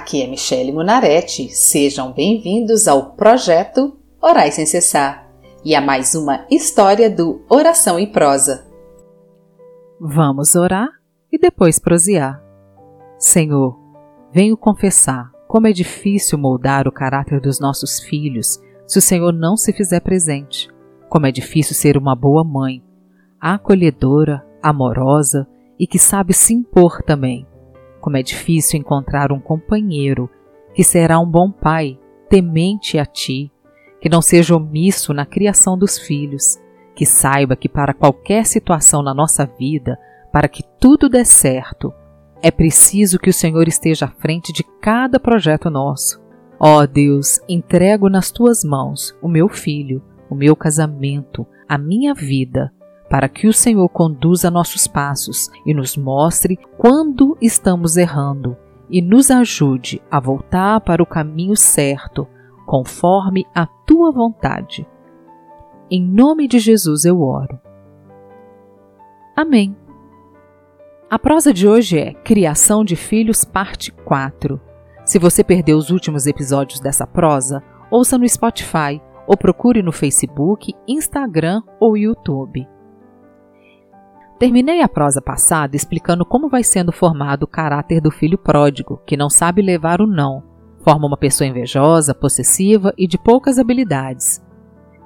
Aqui é Michele Munarete. Sejam bem-vindos ao projeto Orais sem cessar e a mais uma história do Oração em Prosa. Vamos orar e depois prosear. Senhor, venho confessar como é difícil moldar o caráter dos nossos filhos se o Senhor não se fizer presente. Como é difícil ser uma boa mãe, acolhedora, amorosa e que sabe se impor também como é difícil encontrar um companheiro que será um bom pai, temente a ti, que não seja omisso na criação dos filhos, que saiba que para qualquer situação na nossa vida, para que tudo dê certo, é preciso que o Senhor esteja à frente de cada projeto nosso. Ó oh Deus, entrego nas tuas mãos o meu filho, o meu casamento, a minha vida para que o Senhor conduza nossos passos e nos mostre quando estamos errando e nos ajude a voltar para o caminho certo, conforme a tua vontade. Em nome de Jesus eu oro. Amém. A prosa de hoje é Criação de Filhos, parte 4. Se você perdeu os últimos episódios dessa prosa, ouça no Spotify ou procure no Facebook, Instagram ou YouTube. Terminei a prosa passada explicando como vai sendo formado o caráter do filho pródigo, que não sabe levar o não, forma uma pessoa invejosa, possessiva e de poucas habilidades.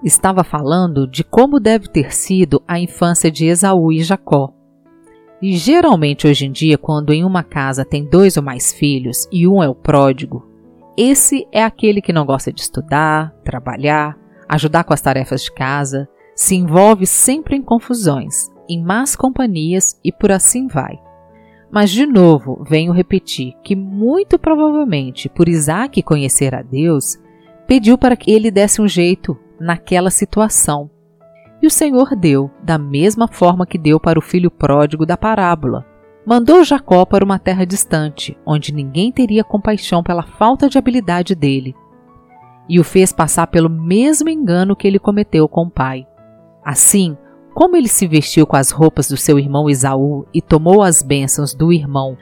Estava falando de como deve ter sido a infância de Esaú e Jacó. E geralmente hoje em dia, quando em uma casa tem dois ou mais filhos e um é o pródigo, esse é aquele que não gosta de estudar, trabalhar, ajudar com as tarefas de casa, se envolve sempre em confusões em más companhias e por assim vai. Mas de novo venho repetir que muito provavelmente por Isaac conhecer a Deus, pediu para que ele desse um jeito naquela situação. E o Senhor deu, da mesma forma que deu para o filho pródigo da parábola. Mandou Jacó para uma terra distante, onde ninguém teria compaixão pela falta de habilidade dele, e o fez passar pelo mesmo engano que ele cometeu com o pai. Assim, como ele se vestiu com as roupas do seu irmão Esaú e tomou as bênçãos do irmão,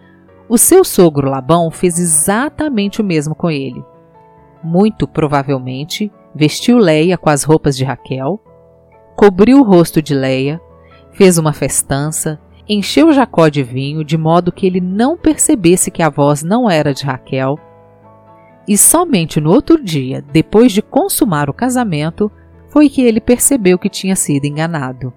o seu sogro Labão fez exatamente o mesmo com ele. Muito provavelmente, vestiu Leia com as roupas de Raquel, cobriu o rosto de Leia, fez uma festança, encheu Jacó de vinho de modo que ele não percebesse que a voz não era de Raquel. E somente no outro dia, depois de consumar o casamento, foi que ele percebeu que tinha sido enganado.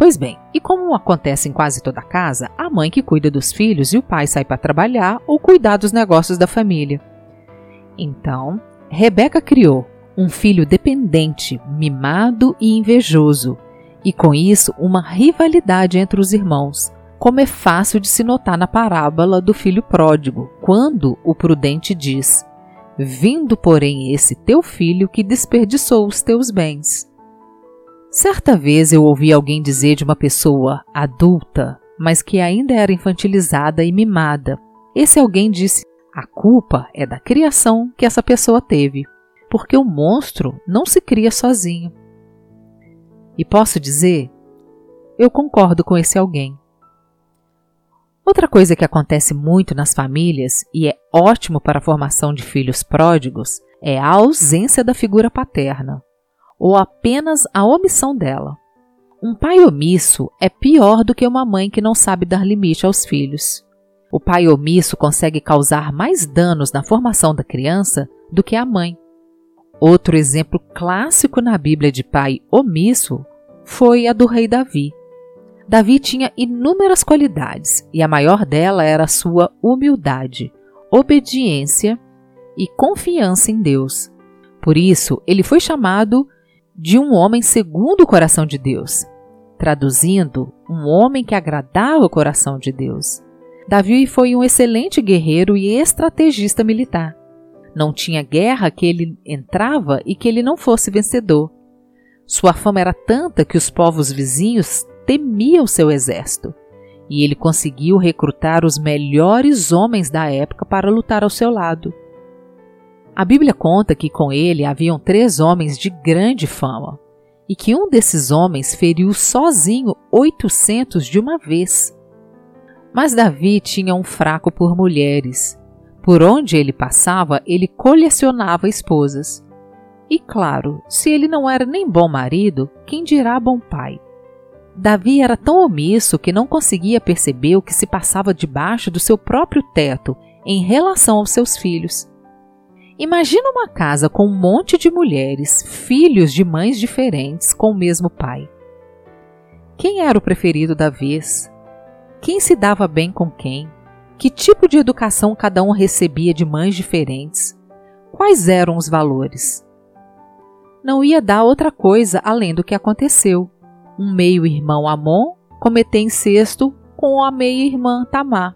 Pois bem, e como acontece em quase toda casa, a mãe que cuida dos filhos e o pai sai para trabalhar ou cuidar dos negócios da família. Então, Rebeca criou um filho dependente, mimado e invejoso, e com isso uma rivalidade entre os irmãos, como é fácil de se notar na parábola do filho pródigo, quando o prudente diz: Vindo, porém, esse teu filho que desperdiçou os teus bens. Certa vez eu ouvi alguém dizer de uma pessoa adulta, mas que ainda era infantilizada e mimada. Esse alguém disse: a culpa é da criação que essa pessoa teve, porque o monstro não se cria sozinho. E posso dizer, eu concordo com esse alguém. Outra coisa que acontece muito nas famílias e é ótimo para a formação de filhos pródigos é a ausência da figura paterna ou apenas a omissão dela. Um pai omisso é pior do que uma mãe que não sabe dar limite aos filhos. O pai omisso consegue causar mais danos na formação da criança do que a mãe. Outro exemplo clássico na Bíblia de pai omisso foi a do rei Davi. Davi tinha inúmeras qualidades e a maior dela era sua humildade, obediência e confiança em Deus. Por isso, ele foi chamado de um homem segundo o coração de Deus. Traduzindo, um homem que agradava o coração de Deus. Davi foi um excelente guerreiro e estrategista militar. Não tinha guerra que ele entrava e que ele não fosse vencedor. Sua fama era tanta que os povos vizinhos temiam seu exército, e ele conseguiu recrutar os melhores homens da época para lutar ao seu lado. A Bíblia conta que com ele haviam três homens de grande fama e que um desses homens feriu sozinho 800 de uma vez. Mas Davi tinha um fraco por mulheres. Por onde ele passava, ele colecionava esposas. E claro, se ele não era nem bom marido, quem dirá bom pai? Davi era tão omisso que não conseguia perceber o que se passava debaixo do seu próprio teto em relação aos seus filhos. Imagina uma casa com um monte de mulheres, filhos de mães diferentes com o mesmo pai. Quem era o preferido da vez? Quem se dava bem com quem? Que tipo de educação cada um recebia de mães diferentes? Quais eram os valores? Não ia dar outra coisa além do que aconteceu. Um meio-irmão Amon cometer incesto com a meia-irmã Tamar.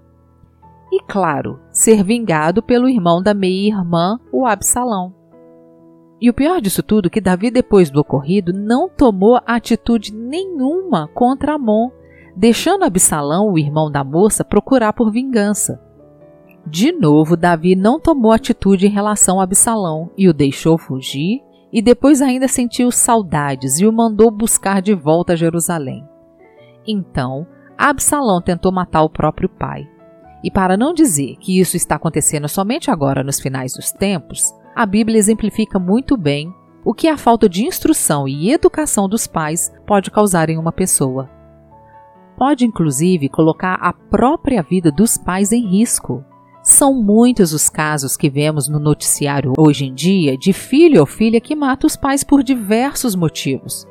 E, claro, ser vingado pelo irmão da meia-irmã, o Absalão. E o pior disso tudo é que Davi, depois do ocorrido, não tomou atitude nenhuma contra Amon, deixando Absalão, o irmão da moça, procurar por vingança. De novo, Davi não tomou atitude em relação a Absalão e o deixou fugir, e depois ainda sentiu saudades e o mandou buscar de volta a Jerusalém. Então, Absalão tentou matar o próprio pai. E para não dizer que isso está acontecendo somente agora nos finais dos tempos, a Bíblia exemplifica muito bem o que a falta de instrução e educação dos pais pode causar em uma pessoa. Pode inclusive colocar a própria vida dos pais em risco. São muitos os casos que vemos no noticiário hoje em dia de filho ou filha que mata os pais por diversos motivos.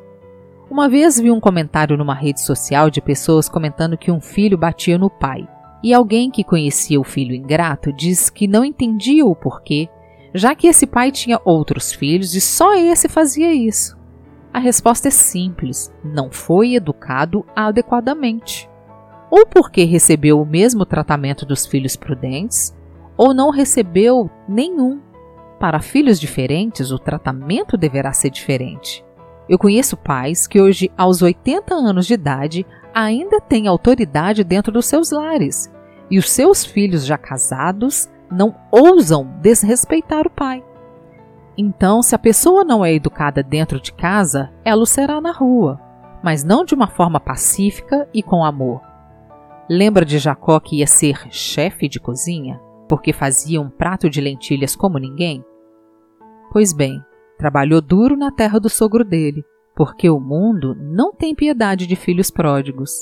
Uma vez vi um comentário numa rede social de pessoas comentando que um filho batia no pai, e alguém que conhecia o filho ingrato disse que não entendia o porquê já que esse pai tinha outros filhos e só esse fazia isso? A resposta é simples: não foi educado adequadamente. Ou porque recebeu o mesmo tratamento dos filhos prudentes, ou não recebeu nenhum. Para filhos diferentes, o tratamento deverá ser diferente. Eu conheço pais que hoje, aos 80 anos de idade, ainda têm autoridade dentro dos seus lares, e os seus filhos já casados não ousam desrespeitar o pai. Então, se a pessoa não é educada dentro de casa, ela o será na rua, mas não de uma forma pacífica e com amor. Lembra de Jacó que ia ser chefe de cozinha, porque fazia um prato de lentilhas como ninguém? Pois bem, trabalhou duro na terra do sogro dele, porque o mundo não tem piedade de filhos pródigos.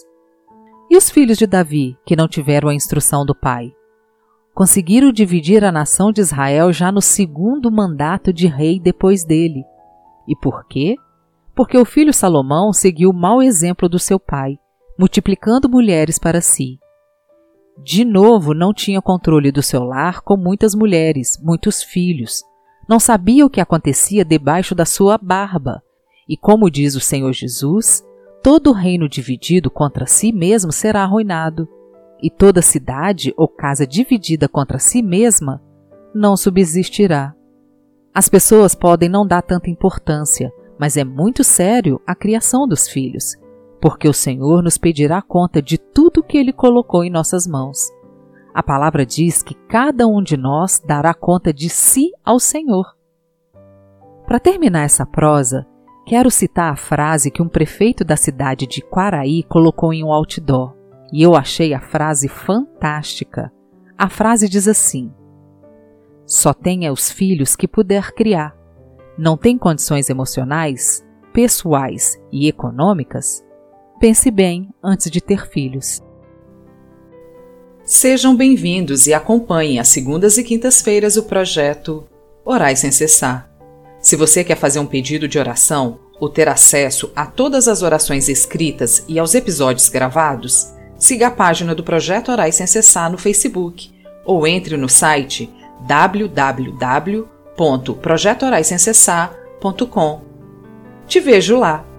E os filhos de Davi, que não tiveram a instrução do pai? conseguiram dividir a nação de Israel já no segundo mandato de rei depois dele. E por quê? Porque o filho Salomão seguiu o mau exemplo do seu pai, multiplicando mulheres para si. De novo, não tinha controle do seu lar com muitas mulheres, muitos filhos. Não sabia o que acontecia debaixo da sua barba. E como diz o Senhor Jesus, todo reino dividido contra si mesmo será arruinado e toda cidade ou casa dividida contra si mesma não subsistirá. As pessoas podem não dar tanta importância, mas é muito sério a criação dos filhos, porque o Senhor nos pedirá conta de tudo que Ele colocou em nossas mãos. A palavra diz que cada um de nós dará conta de si ao Senhor. Para terminar essa prosa, quero citar a frase que um prefeito da cidade de Quaraí colocou em um outdoor. E eu achei a frase fantástica. A frase diz assim: Só tenha os filhos que puder criar. Não tem condições emocionais, pessoais e econômicas? Pense bem antes de ter filhos. Sejam bem-vindos e acompanhem às segundas e quintas-feiras o projeto Orais sem cessar. Se você quer fazer um pedido de oração ou ter acesso a todas as orações escritas e aos episódios gravados, siga a página do Projeto Orais Sem Cessar no Facebook ou entre no site www.projetoraissemcessar.com. Te vejo lá!